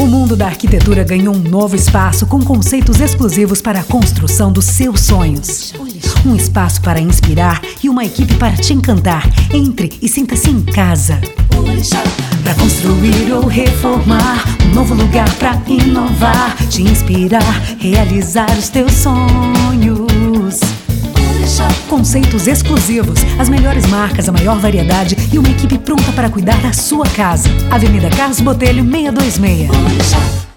O mundo da arquitetura ganhou um novo espaço com conceitos exclusivos para a construção dos seus sonhos. Um espaço para inspirar e uma equipe para te encantar. Entre e sinta-se em casa. Para construir ou reformar, um novo lugar para inovar, te inspirar, realizar os teus sonhos. Conceitos exclusivos, as melhores marcas, a maior variedade e uma equipe pronta para cuidar da sua casa. Avenida Carlos Botelho, 626.